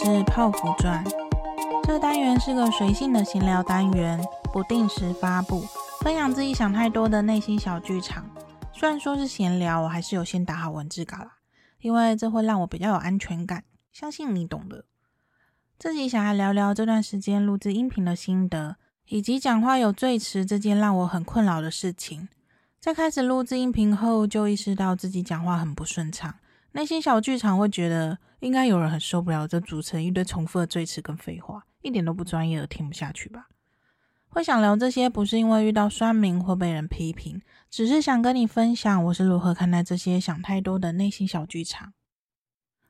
是泡芙传。这个单元是个随性的闲聊单元，不定时发布，分享自己想太多的内心小剧场。虽然说是闲聊，我还是有先打好文字稿啦，因为这会让我比较有安全感。相信你懂的。自己想来聊聊这段时间录制音频的心得，以及讲话有赘词这件让我很困扰的事情。在开始录制音频后，就意识到自己讲话很不顺畅，内心小剧场会觉得应该有人很受不了这主持人一堆重复的赘词跟废话，一点都不专业的听不下去吧？会想聊这些，不是因为遇到酸民或被人批评，只是想跟你分享我是如何看待这些想太多的内心小剧场。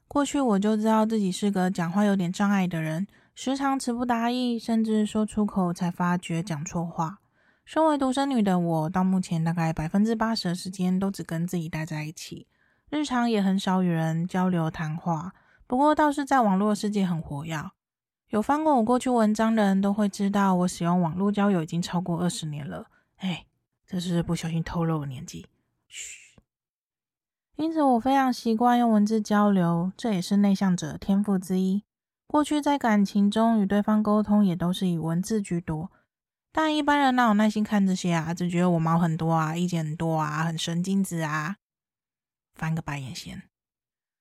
过去我就知道自己是个讲话有点障碍的人，时常词不达意，甚至说出口才发觉讲错话。身为独生女的我，到目前大概百分之八十的时间都只跟自己待在一起，日常也很少与人交流谈话。不过倒是在网络世界很活跃，有翻过我过去文章的人都会知道，我使用网络交友已经超过二十年了。哎，这是不小心透露的年纪。嘘。因此，我非常习惯用文字交流，这也是内向者的天赋之一。过去在感情中与对方沟通，也都是以文字居多。但一般人哪有耐心看这些啊？只觉得我毛很多啊，意见很多啊，很神经质啊，翻个白眼先。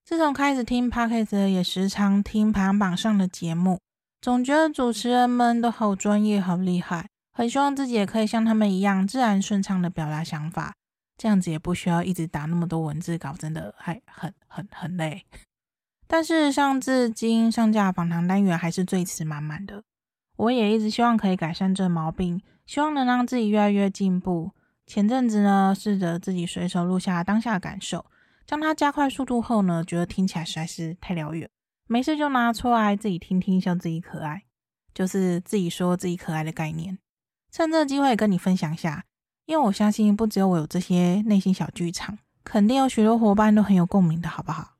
自从开始听 Podcast，也时常听排行榜上的节目，总觉得主持人们都好专业、好厉害，很希望自己也可以像他们一样自然顺畅的表达想法，这样子也不需要一直打那么多文字稿，真的还很很很累。但事实上，至今上架访谈单元还是最词满满的。我也一直希望可以改善这毛病，希望能让自己越来越进步。前阵子呢，试着自己随手录下当下感受，将它加快速度后呢，觉得听起来实在是太疗愈了。没事就拿出来自己听听，笑自己可爱，就是自己说自己可爱的概念。趁这个机会跟你分享一下，因为我相信不只有我有这些内心小剧场，肯定有许多伙伴都很有共鸣的，好不好？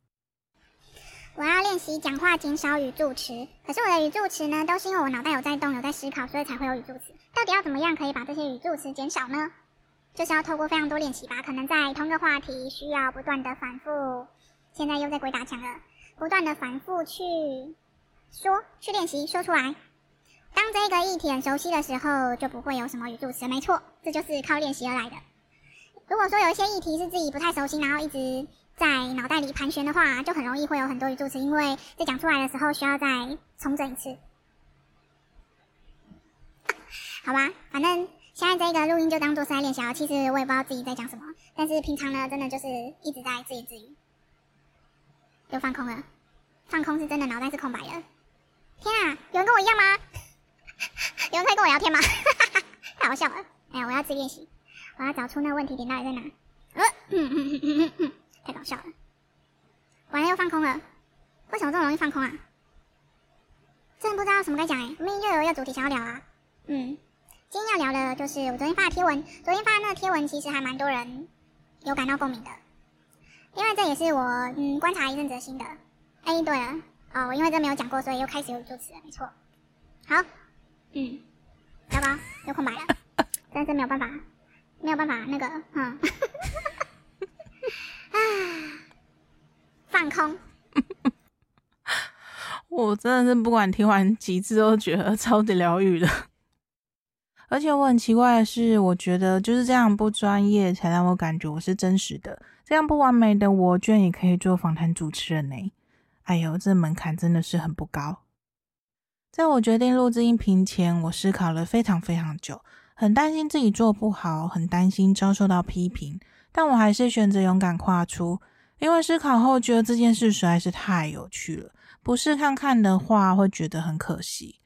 我要练习讲话，减少语助词。可是我的语助词呢，都是因为我脑袋有在动，有在思考，所以才会有语助词。到底要怎么样可以把这些语助词减少呢？就是要透过非常多练习吧。可能在同个话题需要不断的反复。现在又在鬼打墙了，不断的反复去说，去练习说出来。当这个议题很熟悉的时候，就不会有什么语助词。没错，这就是靠练习而来的。如果说有一些议题是自己不太熟悉，然后一直。在脑袋里盘旋的话，就很容易会有很多语助词，因为在讲出来的时候需要再重整一次。好吧，反正现在这个录音就当做是在练习。其实我也不知道自己在讲什么，但是平常呢，真的就是一直在自言自语，又放空了。放空是真的，脑袋是空白的。天啊，有人跟我一样吗？有人可以跟我聊天吗？太好笑了。哎呀，我要自己练习，我要找出那个问题点到底在哪。呃，太搞笑了，完了又放空了，为什么这么容易放空啊？真的不知道什么该讲哎，明明就有一个主题想要聊啊。嗯，今天要聊的就是我昨天发的贴文，昨天发的那个贴文其实还蛮多人有感到共鸣的，因为这也是我嗯观察一阵子的心得。哎，对了，哦，我因为这没有讲过，所以又开始有语助词了，没错。好，嗯，糟糕，有空白了，但是没有办法，没有办法那个，嗯。啊，放空！我真的是不管听完几次都觉得超级疗愈的。而且我很奇怪的是，我觉得就是这样不专业，才让我感觉我是真实的。这样不完美的我，居然也可以做访谈主持人呢！哎呦，这门槛真的是很不高。在我决定录制音频前，我思考了非常非常久，很担心自己做不好，很担心遭受到批评。但我还是选择勇敢跨出，因为思考后觉得这件事实在是太有趣了，不试看看的话会觉得很可惜。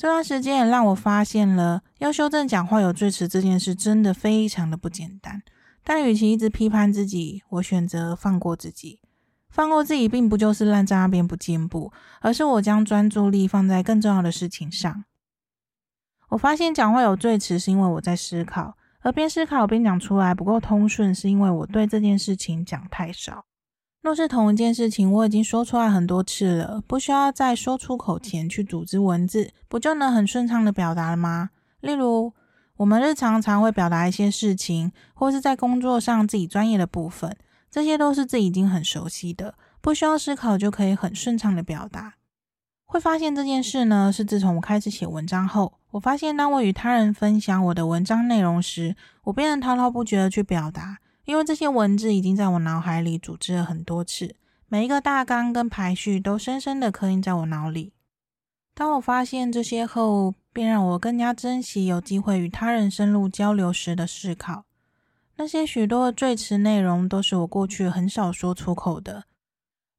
这段时间也让我发现了要修正讲话有赘词这件事真的非常的不简单。但与其一直批判自己，我选择放过自己。放过自己并不就是烂在那边不进步，而是我将专注力放在更重要的事情上。我发现讲话有赘词是因为我在思考。而边思考边讲出来不够通顺，是因为我对这件事情讲太少。若是同一件事情，我已经说出来很多次了，不需要在说出口前去组织文字，不就能很顺畅的表达了吗？例如，我们日常常会表达一些事情，或是在工作上自己专业的部分，这些都是自己已经很熟悉的，不需要思考就可以很顺畅的表达。会发现这件事呢，是自从我开始写文章后，我发现当我与他人分享我的文章内容时，我便能滔滔不绝地去表达，因为这些文字已经在我脑海里组织了很多次，每一个大纲跟排序都深深的刻印在我脑里。当我发现这些后，便让我更加珍惜有机会与他人深入交流时的思考。那些许多的最词内容，都是我过去很少说出口的。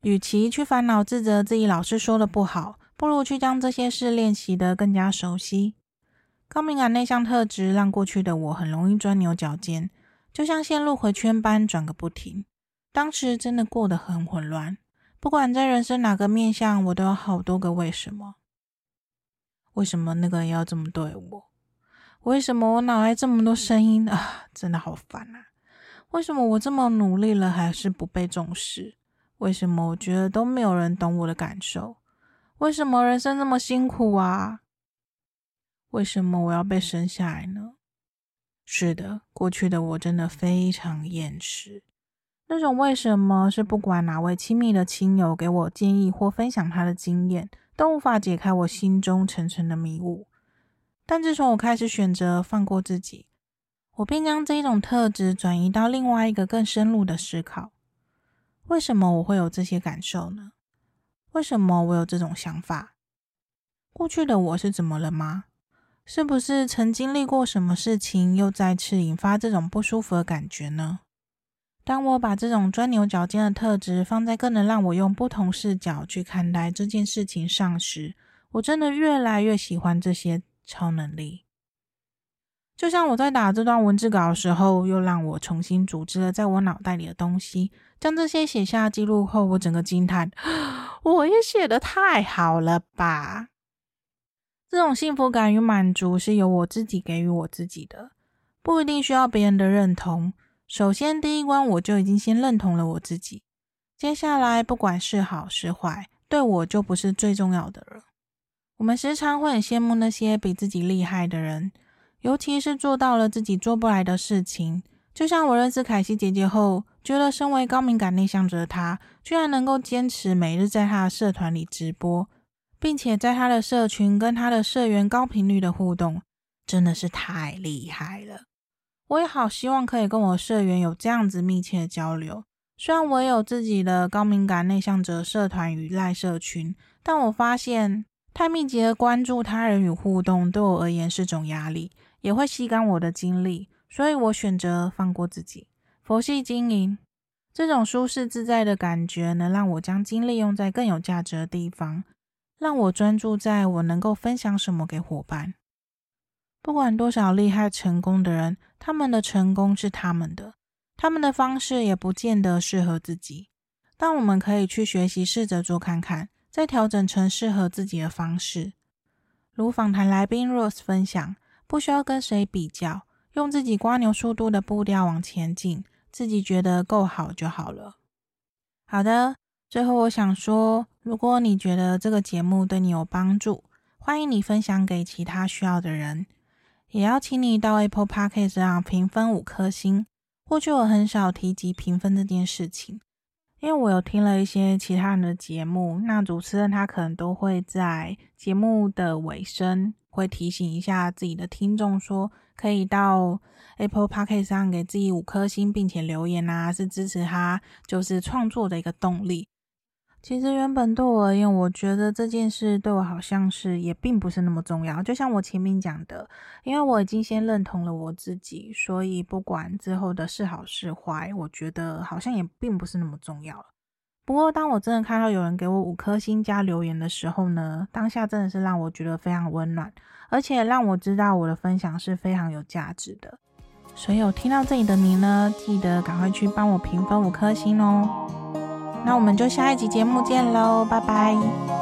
与其去烦恼自责自己老是说的不好，不如去将这些事练习得更加熟悉。高敏感内向特质让过去的我很容易钻牛角尖，就像陷入回圈般转个不停。当时真的过得很混乱，不管在人生哪个面向，我都有好多个为什么。为什么那个人要这么对我？为什么我脑袋这么多声音啊？真的好烦啊！为什么我这么努力了，还是不被重视？为什么我觉得都没有人懂我的感受？为什么人生这么辛苦啊？为什么我要被生下来呢？是的，过去的我真的非常厌世。那种为什么是不管哪位亲密的亲友给我建议或分享他的经验，都无法解开我心中层层的迷雾。但自从我开始选择放过自己，我便将这一种特质转移到另外一个更深入的思考。为什么我会有这些感受呢？为什么我有这种想法？过去的我是怎么了吗？是不是曾经历过什么事情，又再次引发这种不舒服的感觉呢？当我把这种钻牛角尖的特质放在更能让我用不同视角去看待这件事情上时，我真的越来越喜欢这些超能力。就像我在打这段文字稿的时候，又让我重新组织了在我脑袋里的东西。将这些写下记录后，我整个惊叹，我也写得太好了吧！这种幸福感与满足是由我自己给予我自己的，不一定需要别人的认同。首先，第一关我就已经先认同了我自己，接下来不管是好是坏，对我就不是最重要的了。我们时常会很羡慕那些比自己厉害的人，尤其是做到了自己做不来的事情。就像我认识凯西姐姐后，觉得身为高敏感内向者的她，居然能够坚持每日在她的社团里直播，并且在他的社群跟他的社员高频率的互动，真的是太厉害了。我也好希望可以跟我社员有这样子密切的交流。虽然我也有自己的高敏感内向者社团与赖社群，但我发现太密集的关注他人与互动，对我而言是种压力，也会吸干我的精力。所以我选择放过自己，佛系经营。这种舒适自在的感觉，能让我将精力用在更有价值的地方，让我专注在我能够分享什么给伙伴。不管多少厉害成功的人，他们的成功是他们的，他们的方式也不见得适合自己。但我们可以去学习，试着做看看，再调整成适合自己的方式。如访谈来宾 Rose 分享，不需要跟谁比较。用自己瓜牛速度的步调往前进，自己觉得够好就好了。好的，最后我想说，如果你觉得这个节目对你有帮助，欢迎你分享给其他需要的人，也邀请你到 Apple Podcast 上评分五颗星。过去我很少提及评分这件事情，因为我有听了一些其他人的节目，那主持人他可能都会在节目的尾声会提醒一下自己的听众说。可以到 Apple Podcast 上给自己五颗星，并且留言啊，是支持他就是创作的一个动力。其实原本对我而言，我觉得这件事对我好像是也并不是那么重要。就像我前面讲的，因为我已经先认同了我自己，所以不管之后的是好是坏，我觉得好像也并不是那么重要了。不过，当我真的看到有人给我五颗星加留言的时候呢，当下真的是让我觉得非常温暖。而且让我知道我的分享是非常有价值的，所以有听到这里的您呢，记得赶快去帮我评分五颗星哦。那我们就下一集节目见喽，拜拜。